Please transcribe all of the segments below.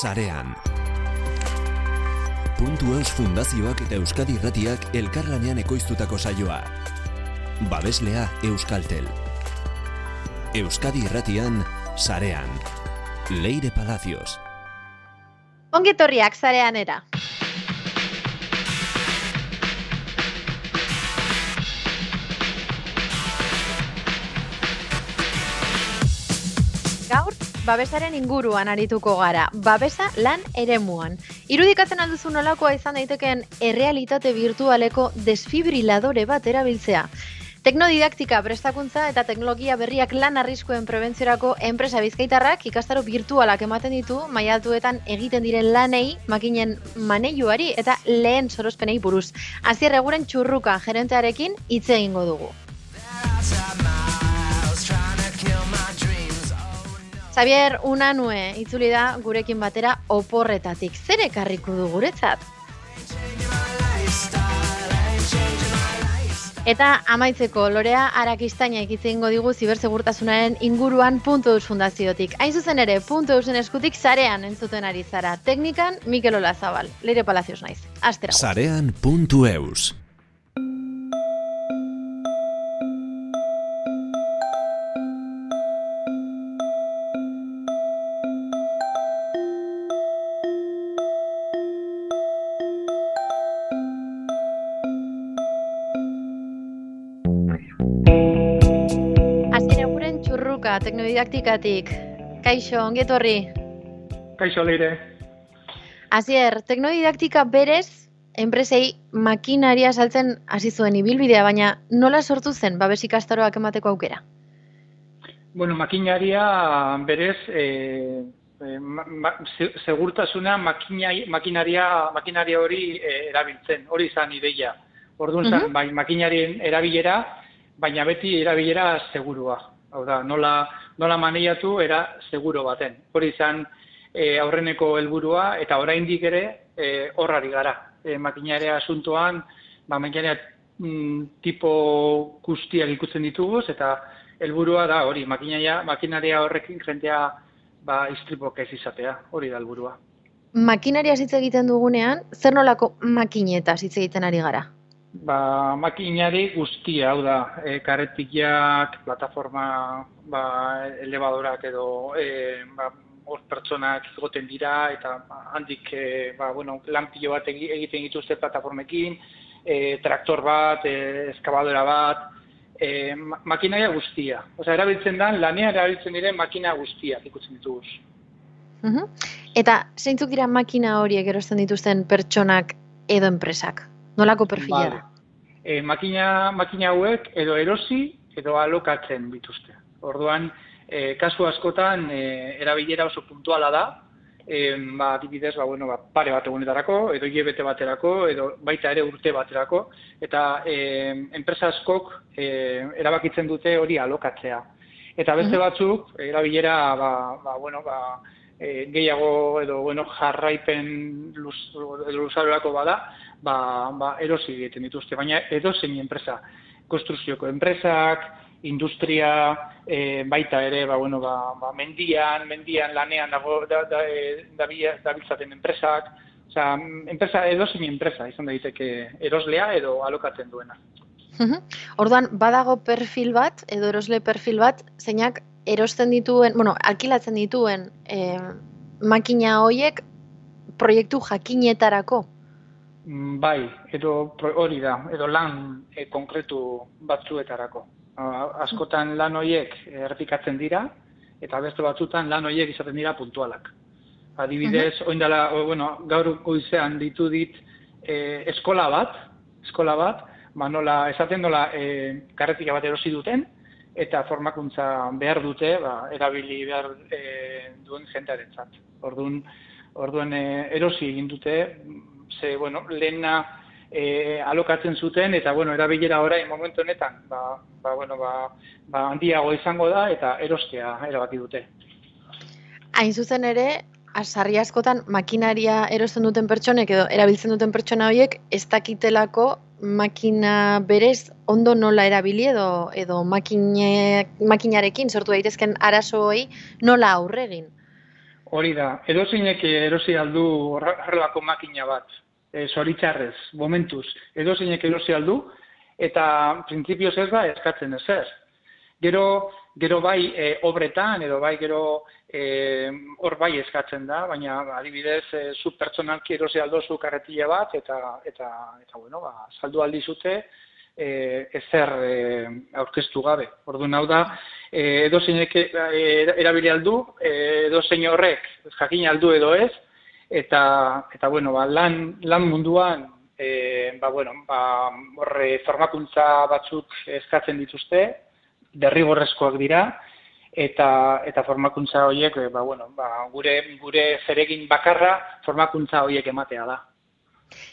sarean. Puntu Eus Fundazioak eta Euskadi Irratiak elkarlanean ekoiztutako saioa. Babeslea Euskaltel. Euskadi Irratian sarean. Leire Palacios. Ongetorriak zarean babesaren inguruan arituko gara. Babesa lan eremuan. Irudikatzen alduzu nolakoa izan daitekeen errealitate virtualeko desfibriladore bat erabiltzea. Teknodidaktika prestakuntza eta teknologia berriak lan arriskuen prebentziorako enpresa bizkaitarrak ikastaro virtualak ematen ditu maialtuetan egiten diren lanei, makinen maneiuari eta lehen sorospenei buruz. Azier eguren txurruka gerentearekin hitz egingo dugu. Xavier Unanue itzuli da gurekin batera oporretatik. Zer ekarriko du guretzat? Eta amaitzeko lorea arakistaina ikitzengo digu zibersegurtasunaren inguruan puntu fundaziotik. Hain zuzen ere, puntu eusen eskutik zarean entzuten ari zara. Teknikan, Mikel Olazabal. Leire Palacios naiz. Astera. Sarean teknodidaktikatik. Kaixo, ongetorri. Kaixo leire. Azier, teknodidaktika berez, enpresei makinaria saltzen hasi zuen ibilbidea, baina nola sortu zen babes ikastaroak emateko aukera? Bueno, makinaria berez e, e, ma, ma, se- segurtasuna makina, makinaria, makinaria hori e, erabiltzen, hori izan ideia. Orduan Mhm. zen, bai, makinarien erabilera, baina beti erabilera segurua. Hau da, nola, nola maneiatu era seguro baten. Hori izan e, aurreneko helburua eta oraindik ere e, horrari gara. E, makinaria asuntoan, ba, makinaria mm, tipo guztiak ikusten ditugu eta helburua da hori, makinaria, makinaria horrekin jentea ba, istripok ez izatea, hori da helburua. Makinaria hitz egiten dugunean, zer nolako makinetaz hitz egiten ari gara? Ba, makinari guztia, hau da, e, karretikiak, plataforma, ba, elevadorak edo e, ba, hor pertsonak egoten dira, eta handik e, ba, bueno, lanpilo bat egi- egiten dituzte plataformekin, e, traktor bat, e, eskabadora bat, e, ma- makinaria guztia. Osea, erabiltzen da, lanean erabiltzen diren makina guztiak ikutzen ditugu. Mhm. Eta zeintzuk dira makina horiek erosten dituzten pertsonak edo enpresak? Nolako perfila Vale. da? E, makina, makina hauek edo erosi edo alokatzen dituzte. Orduan, e, kasu askotan e, erabilera oso puntuala da, e, ba, adibidez, ba, bueno, ba, pare bat egunetarako, edo hilebete baterako, edo baita ere urte baterako, eta e, enpresa askok e, erabakitzen dute hori alokatzea. Eta beste batzuk, erabilera, ba, ba, bueno, ba, e, gehiago edo bueno, jarraipen luz, luzarorako bada, ba, ba, erosi egiten dituzte, baina edozein enpresa, konstruzioko enpresak, industria, e, baita ere, ba, bueno, ba, ba, mendian, mendian lanean dago da, da, e, dabila- dabiltzaten enpresak, osea, enpresa edozein enpresa izan daiteke eroslea edo alokatzen duena. Orduan, badago perfil bat, edo erosle perfil bat, zeinak erosten dituen, bueno, alkilatzen dituen eh, makina hoiek proiektu jakinetarako. Mm, Bai, edo hori da, edo lan e, konkretu batzuetarako. Askotan lan horiek errepikatzen dira, eta beste batzutan lan horiek izaten dira puntualak. Adibidez, uh oindala, o, bueno, gaur goizean ditu dit e, eskola bat, eskola bat, ba nola, esaten nola e, karretika bat erosi duten, eta formakuntza behar dute, ba, erabili behar e, duen jentearentzat. Orduan, orduan e, erosi egin dute, ze, bueno, lehena e, alokatzen zuten, eta, bueno, erabilera orain momentu honetan, ba, ba, bueno, ba, ba, handiago izango da, eta erostea erabaki dute. Hain zuzen ere, sarri askotan makinaria erosten duten pertsonek edo erabiltzen duten pertsona horiek ez dakitelako makina berez ondo nola erabili edo edo makine, makinarekin sortu daitezken arazoei nola aurre egin. Hori da, edo zeinek erosi aldu horrelako makina bat, e, zoritzarrez, momentuz, edo zeinek erosi aldu, eta printzipioz ez da eskatzen ez ez. Gero, gero bai e, obretan, edo bai gero e, hor bai eskatzen da, baina adibidez, e, zu pertsonalki erosi aldo zu karretila bat, eta, eta, eta bueno, ba, saldu aldi zute, e, ezer e, aurkeztu gabe. Orduan hau da, e, edo zeinek erabili aldu, e, edo zein horrek jakin aldu edo ez, eta, eta bueno, ba, lan, lan munduan, e, ba, bueno, ba, horre formakuntza batzuk eskatzen dituzte, derrigorrezkoak dira, eta eta formakuntza horiek ba, bueno, ba, gure gure zeregin bakarra formakuntza horiek ematea da.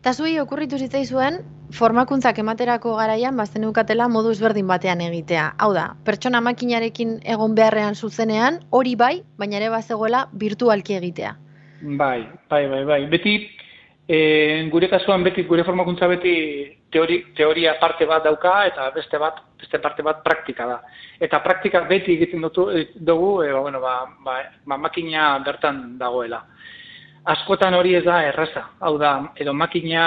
Eta zuei okurritu zitzaizuen, formakuntzak ematerako garaian, bazten eukatela modu ezberdin batean egitea. Hau da, pertsona makinarekin egon beharrean zuzenean, hori bai, baina ere bazegoela virtualki egitea. Bai, bai, bai, bai. Beti, e, gure kasuan beti, gure formakuntza beti teori, teoria parte bat dauka, eta beste bat, beste parte bat praktika da. Eta praktika beti egiten dugu, e, ba, bueno, ba, ba, ba, makina bertan dagoela askotan hori ez da erraza. Hau da, edo makina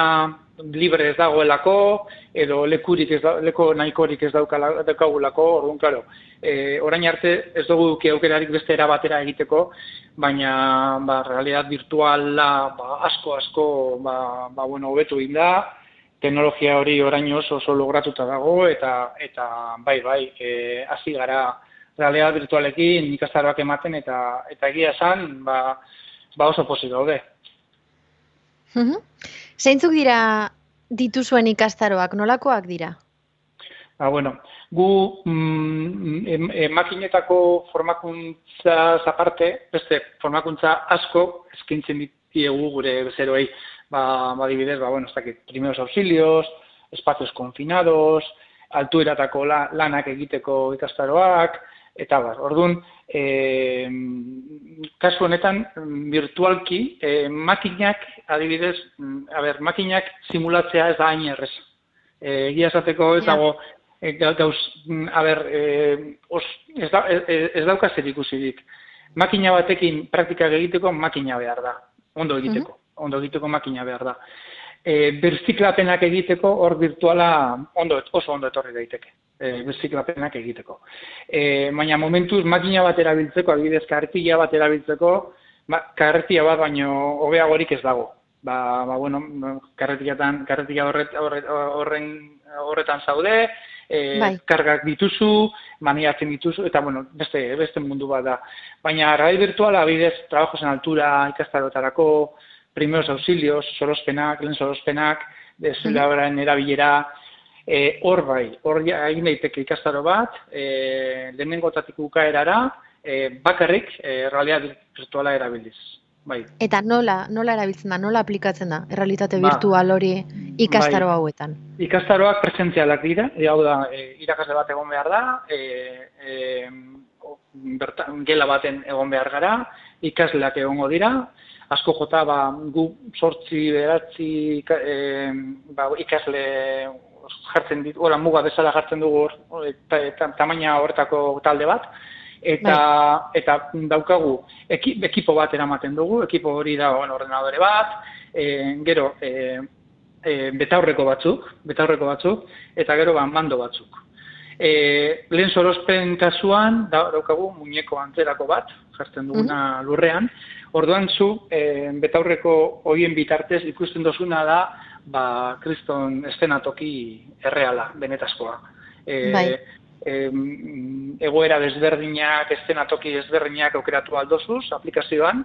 libre ez dagoelako, edo lekurik ez da, leko nahikorik ez daukagulako, orduan, klaro, e, orain arte ez dugu duki aukerarik beste erabatera egiteko, baina, ba, realidad virtuala, ba, asko, asko, ba, ba, bueno, hobetu inda, teknologia hori orain oso oso logratuta dago, eta, eta bai, bai, e, hasi gara, realidad virtualekin ikastaroak ematen, eta, eta egia esan, ba, ba oso posi daude. Zeintzuk dira dituzuen ikastaroak, nolakoak dira? Ba, bueno, gu mm, e, makinetako formakuntza zaparte, beste formakuntza asko eskintzen ditiegu gure bezeroei, ba, ba dibidez, ba, bueno, ez dakit, primeros auxilios, espacios confinados, altueratako la, lanak egiteko ikastaroak, eta bar, orduan, e, kasu honetan, virtualki, e, makinak, adibidez, a ber, makinak simulatzea ez da hain errez. E, egia esateko ez dago, e, gauz, a ber, e, os, ez, da, e, ez dauka zer ikusirik. Makina batekin praktika egiteko makina behar da, ondo egiteko, ondo egiteko makina behar da. E, berziklapenak egiteko hor virtuala ondo, oso ondo etorri daiteke e, beziklapenak egiteko. E, baina momentuz makina bat erabiltzeko, adibidez kartilla bat erabiltzeko, ba, kartia bat baino hobeagorik ez dago. Ba, ba bueno, karretillatan, karretilla horret, horren horretan zaude, e, bai. kargak dituzu, maniatzen dituzu, eta bueno, beste, beste mundu bat da. Baina radio virtuala, adibidez, trabajos en altura, ikastarotarako, primeros auxilios, sorospenak, lehen sorospenak, desulabaren erabilera, E, hor bai, hor egin daiteke ikastaro bat, e, lehenengotatik ukaerara, e, bakarrik e, realidad virtuala erabiliz. Bai. Eta nola, nola erabiltzen da, nola aplikatzen da, errealitate ba, virtual hori ikastaro bai. hauetan? Ikastaroak presentzialak dira, e, hau da, e, irakasle bat egon behar da, e, e, bertan, gela baten egon behar gara, ikasleak egongo dira, asko jota, ba, gu sortzi, beratzi, e, ba, ikasle jartzen dit, ora muga bezala jartzen dugu eta tamaina horretako talde bat eta bai. eta daukagu ekipo bat eramaten dugu, ekipo hori da bueno, ordenadore bat, e, gero e, e, betaurreko batzuk, betaurreko batzuk eta gero ban mando batzuk. E, lehen sorospen kasuan da, daukagu muñeko antzerako bat, jartzen duguna lurrean, orduan zu e, betaurreko hoien bitartez ikusten dozuna da ba, kriston estenatoki erreala, benetazkoa. E, bai. e, egoera desberdinak, estenatoki desberdinak aukeratu aldozuz, aplikazioan,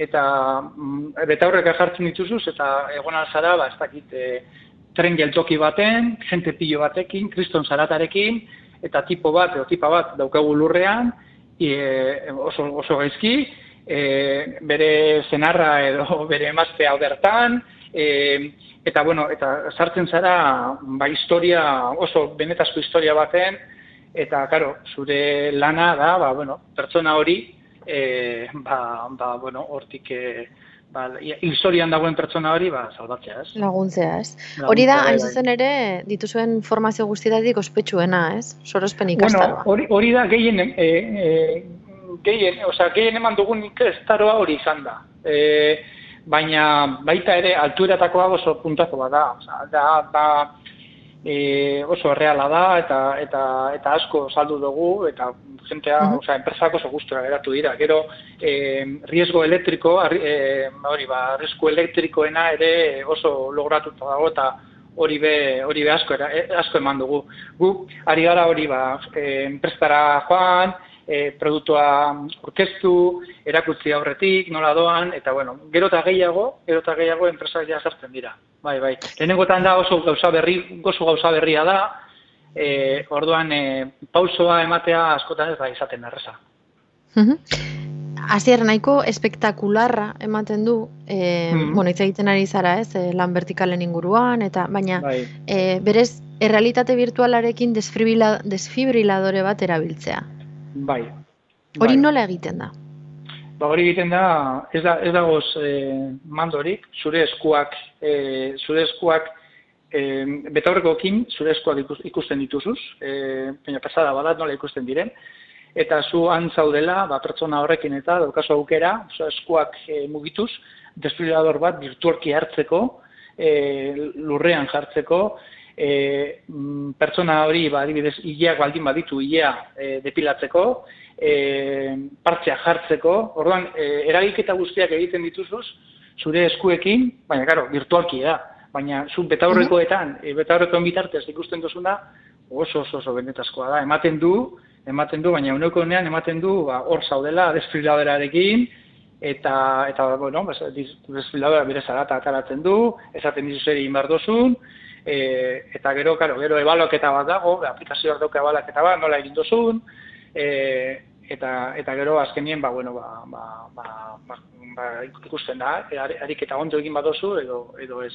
eta mm, beta horrek jartzen dituzuz, eta egon alzara, ba, ez dakit, e, tren geltoki baten, jente pilo batekin, kriston zaratarekin, eta tipo bat, edo tipa bat daukagu lurrean, e, oso, oso gaizki, e, bere zenarra edo bere emaztea bertan, e, eta bueno, eta sartzen zara ba historia oso benetazko historia baten eta claro, zure lana da, ba bueno, pertsona hori e, ba, ba bueno, hortik e, ba historian dagoen pertsona hori ba salbatzea, ez? Laguntzea, ez? hori da, hain bai. zuzen ere, dituzuen formazio guztietatik ospetsuena, ez? Sorospen ikastaroa. Bueno, hori, hori da gehien e, e, gehien, osea, gehien eman dugun inkestaroa hori izan da. E, baina baita ere altueratakoa oso puntako bada, osea, da, da e, oso erreala da eta eta eta asko saldu dugu eta jentea, uh -huh. osea, enpresak oso gustura geratu dira. Gero eh riesgo elektriko, eh hori ba, riesgo elektrikoena ere oso logratuta dago eta hori be hori be asko era, asko eman dugu. Gu ari gara hori ba, eh enprestara joan, e, produktua orkestu, erakutzi aurretik, nola doan, eta bueno, gero eta gehiago, gero eta gehiago enpresak ja sartzen dira. Bai, bai. Lehenengotan da oso gauza berri, oso gauza berria da, e, orduan e, pausoa ematea askotan ez da izaten erresa. Azier nahiko espektakularra ematen du, e, mm bueno, hitz egiten ari zara ez, e, lan vertikalen inguruan, eta baina bai. e, berez, errealitate virtualarekin desfibriladore bat erabiltzea. Bai. Hori bai. nola egiten da? Ba, hori egiten da, ez da ez dagoz e, mandorik, zure eskuak, e, zure eskuak e, betaurrekoekin zure eskuak ikusten dituzuz, e, baina pasada badat nola ikusten diren, eta zu antzaudela, ba, pertsona horrekin eta daukazu aukera, zu eskuak e, mugituz, desfibrilador bat virtualki hartzeko, e, lurrean jartzeko, e, pertsona hori ba adibidez ileak baldin baditu ilea e, depilatzeko e, partzea jartzeko. Orduan e, eragiketa guztiak egiten dituzuz zure eskuekin baina claro virtualki da baina zu betaurrekoetan e, betaurrekoen bitartez ikusten duzuna oso oso oso benetazkoa da. Ematen du ematen du baina uneko honean ematen du ba hor zaudela desfiladerarekin eta eta bueno desfiladera bere zarata ataratzen du esaten dizu zer egin dozun e, eta gero, karo, gero ebaloketa bat dago, aplikazioak dauka ebaloketa bat, nola egin duzun, e, eta, eta gero azkenien, ba, bueno, ba, ba, ba, ba, ba ikusten da, e, ariketa ondo egin badozu, edo, edo ez.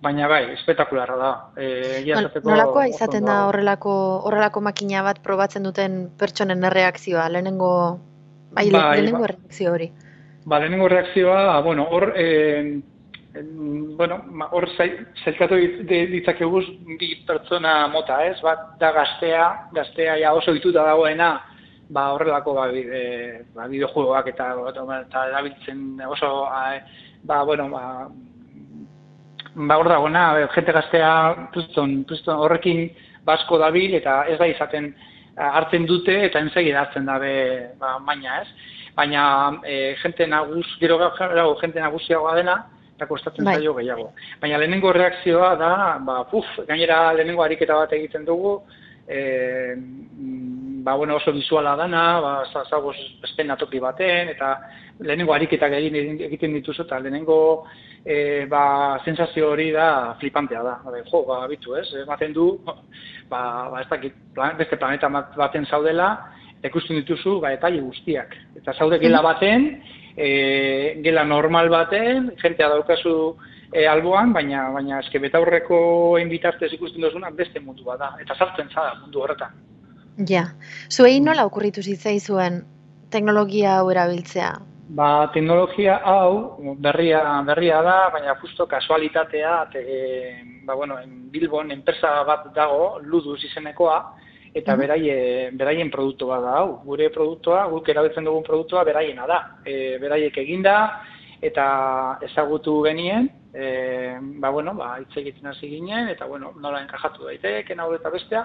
Baina bai, espetakularra da. E, Nolakoa izaten da horrelako, horrelako makina bat probatzen duten pertsonen erreakzioa, lehenengo, bai, bai lehenengo ba, reakzio hori? Ba, lehenengo reakzioa, bueno, hor, eh, bueno, hor zailkatu ditzakeguz bi pertsona mota, ez? Bat da gaztea, gaztea ja oso dituta dagoena, ba horrelako ba, bide, ba bideojuegoak eta eta erabiltzen oso ba bueno, ba ba hor dagoena, jente gaztea priston, priston horrekin basko dabil eta ez da izaten hartzen dute eta ensegi hartzen dabe ba maina, ez? Baina e, jente nagus, gero gero jente nagusiagoa dena, eta kostatzen bai. zaio gehiago. Baina lehenengo reakzioa da, ba, puf, gainera lehenengo ariketa bat egiten dugu, e, ba, bueno, oso bizuala dana, ba, zagoz esten atoki baten, eta lehenengo ariketak egin egiten dituzu, eta lehenengo e, ba, sensazio hori da flipantea da. Ba, jo, ba, bitu ez, ematen du, ba, ba ez dakit, beste planeta baten zaudela, ikusten dituzu, ba, eta guztiak. Eta zaude gela mhm. baten, e, gela normal baten, jentea daukazu e, alboan, baina baina eske betaurreko bitartez ikusten duzuna beste mundu bada eta sartzen zada mundu horretan. Ja. Zuei nola okurritu zitzaizuen teknologia hau erabiltzea? Ba, teknologia hau berria, berria da, baina justo kasualitatea, te, ba, bueno, en Bilbon enpresa bat dago, Ludus izenekoa, eta beraie, beraien produktu bat da hau. Gure produktua, guk erabiltzen dugun produktua beraiena da. E, beraiek eginda eta ezagutu genien, e, ba bueno, ba hitz egiten hasi ginen eta bueno, nola enkajatu daiteke hau eta bestea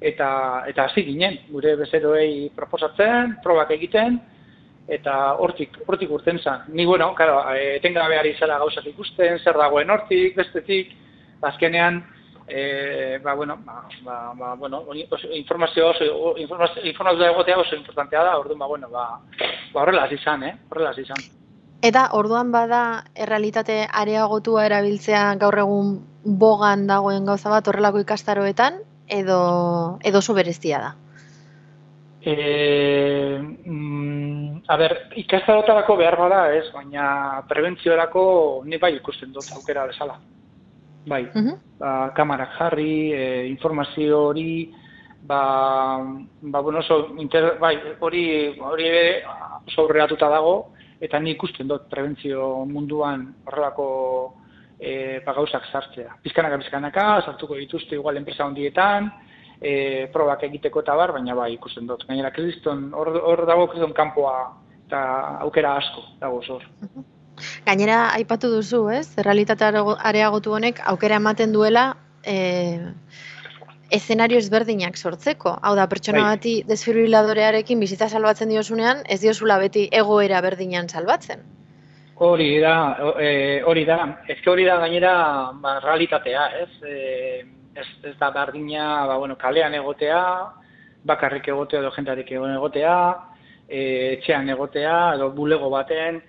eta eta hasi ginen gure bezeroei proposatzen, probak egiten eta hortik hortik urten zen. Ni bueno, claro, etengabe ari zela gauzak ikusten, zer dagoen hortik, bestetik, azkenean e, ba, bueno, ba, ba, ba, bueno, informazio oso, informazio, informazio egotea oso importantea da, orduan, ba, bueno, ba, ba horrela izan, eh? horrela izan. Eta orduan bada errealitate areagotua erabiltzea gaur egun bogan dagoen gauza bat horrelako ikastaroetan, edo, edo zu bereztia da? E, mm, a ber, ikastarotarako behar bada ez, baina prebentziorako ni bai ikusten dut aukera bezala. Bai, uh ba, kamarak jarri, e, informazio hori, ba, ba bueno, oso, inter, bai, hori, hori ere dago, eta ni ikusten dut prebentzio munduan horrelako e, ba, gauzak sartzea. Pizkanaka, pizkanaka, sartuko dituzte igual enpresa hondietan, e, probak egiteko eta bar, baina bai ikusten dut. Gainera, kriston, hor, hor dago kriston kanpoa eta aukera asko dago zor. Gainera, aipatu duzu, ez? Realitatea areagotu honek aukera ematen duela e, eszenario ezberdinak sortzeko. Hau da, pertsona bai. bati desfibriladorearekin bizitza salbatzen diozunean, ez diozula beti egoera berdinan salbatzen. Hori da, e, hori da. Ez hori da gainera ba, realitatea, ez? E, ez, ez da berdina, ba, bueno, kalean egotea, bakarrik egotea edo jentarik egotea, e, etxean egotea edo bulego baten,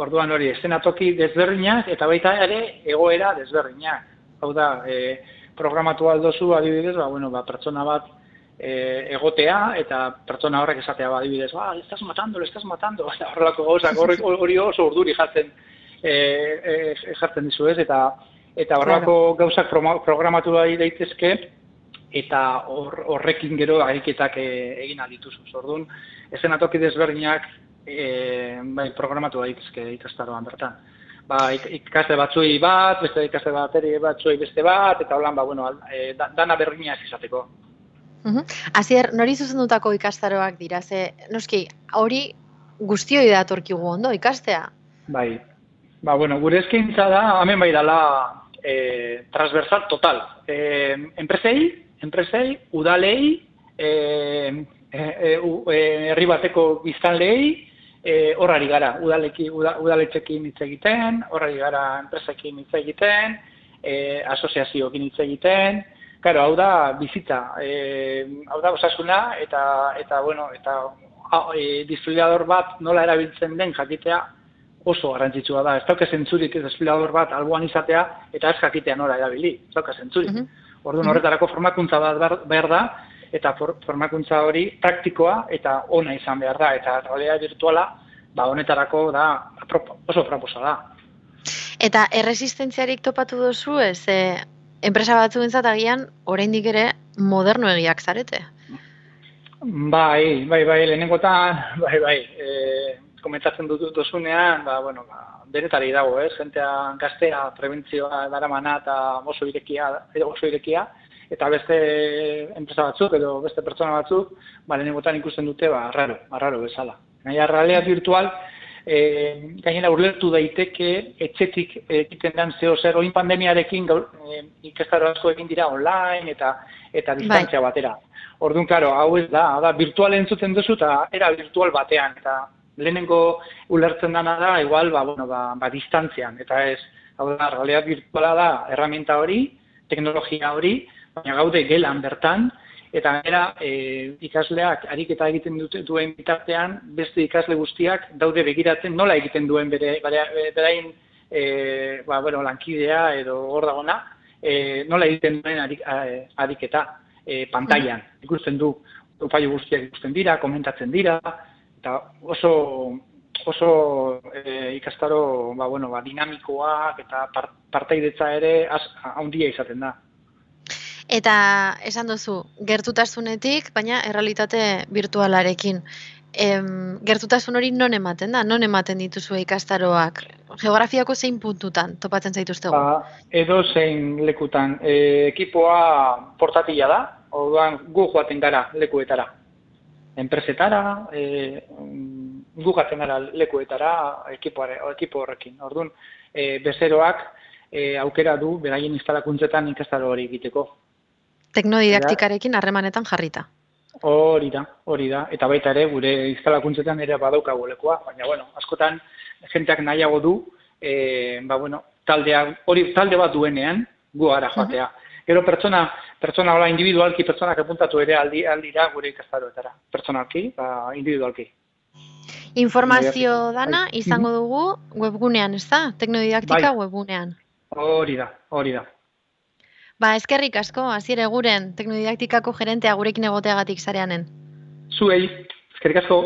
orduan hori, estenatoki desberdinak eta baita ere egoera desberdinak. Hau da, e, programatu aldozu adibidez, ba, bueno, ba, pertsona bat e, egotea eta pertsona horrek esatea ba, adibidez, ba, estás matando, le estás matando, eta horrelako gauzak hori oso urduri jartzen e, e, jartzen dizu ez, eta eta horrelako gauzak programatu bai daitezke eta horrekin gero ariketak e, egin aldituzu. Orduan, ezen atoki desberdinak e, bai, programatu daitezke ikastaroan bertan ba, ikaste batzui bat, beste ikaste bateri batzui beste bat, eta holan, ba, bueno, e, dana berdinak izateko. Uh Azier, nori zuzendutako ikastaroak dira, ze, noski, hori guztioi datorkigu ondo, ikastea? Bai, ba, bueno, gure eskaintza da, hemen bai dala, e, transversal total. E, enpresei, enpresei, udalei, e, e, e, herri bateko biztanlei, e, horrari gara, udaleki, udaletxekin hitz egiten, horrari gara enpresekin hitz egiten, e, asoziazioekin hitz egiten, Claro, hau da bizitza, e, hau da osasuna eta eta bueno, eta e, desfibrilador bat nola erabiltzen den jakitea oso garrantzitsua da. Ez dauka zentzurik desfibrilador bat alboan izatea eta ez jakitea nola erabili. Ez dauka zentzurik. Mm -hmm. horretarako formakuntza bat behar da eta formakuntza hori praktikoa eta ona izan behar da, eta realidad virtuala, ba, honetarako da oso proposa da. Eta erresistentziarik topatu duzu ez, e, enpresa batzu entzat agian, oraindik ere, moderno egiak zarete? Bai, bai, bai, lehenengotan, bai, bai, e, komentatzen dut duzunean, ba, bueno, ba, denetari dago, eh? jentea gaztea, prebentzioa daramana eta oso irekia, oso irekia, eta beste enpresa batzuk edo beste pertsona batzuk, ba, lehenengotan ikusten dute, ba, raro, ba, raro bezala. Gaina, realidad virtual, e, gainera urlertu daiteke, etxetik egiten den zeo zer, oin pandemiarekin gaur, e, ikastaro asko egin dira online eta eta distantzia bai. batera. Orduan, karo, hau ez da, da, virtual entzuten duzu eta era virtual batean, eta lehenengo ulertzen dana da, igual, ba, bueno, ba, ba distantzian, eta ez, hau da, realidad virtuala da, herramienta hori, teknologia hori, baina gaude gelan bertan, eta gara e, ikasleak ariketa egiten dute duen bitartean, beste ikasle guztiak daude begiratzen nola egiten duen bere, berain e, ba, bueno, lankidea edo hor dagona, e, nola egiten duen arik, ariketa e, pantailan. Mm. Ikusten du, fallo guztiak ikusten dira, komentatzen dira, eta oso oso e, ikastaro ba, bueno, ba, dinamikoak eta partaidetza ere handia izaten da. Eta esan duzu, gertutasunetik, baina errealitate virtualarekin. Em, gertutasun hori non ematen da? Non ematen dituzu ikastaroak? Geografiako zein puntutan topatzen zaituztegu? Ba, edo zein lekutan. E, ekipoa portatila da, orduan gu joaten gara lekuetara. Enpresetara, e, gu joaten gara lekuetara ekipo horrekin. Orduan, e, bezeroak e, aukera du beraien instalakuntzetan ikastaro hori egiteko. Teknodidaktikarekin harremanetan jarrita. Hori da, hori da. Eta baita ere, gure instalakuntzetan ere badaukagu lekoa. Baina, bueno, askotan, jenteak nahiago du, e, ba, bueno, taldea, hori talde bat duenean, gu ara joatea. Gero pertsona, pertsona hola individualki, pertsonak apuntatu ere aldi, aldira gure ikastaroetara. Pertsonalki, ba, individualki. Informazio dana izango dugu webgunean, ez da? Teknodidaktika bai. webgunean. Hori da, hori da. Ba, eskerrik asko, hasiera guren teknodidaktikako gerentea gurekin egoteagatik zareanen. Zuei, eskerrik asko.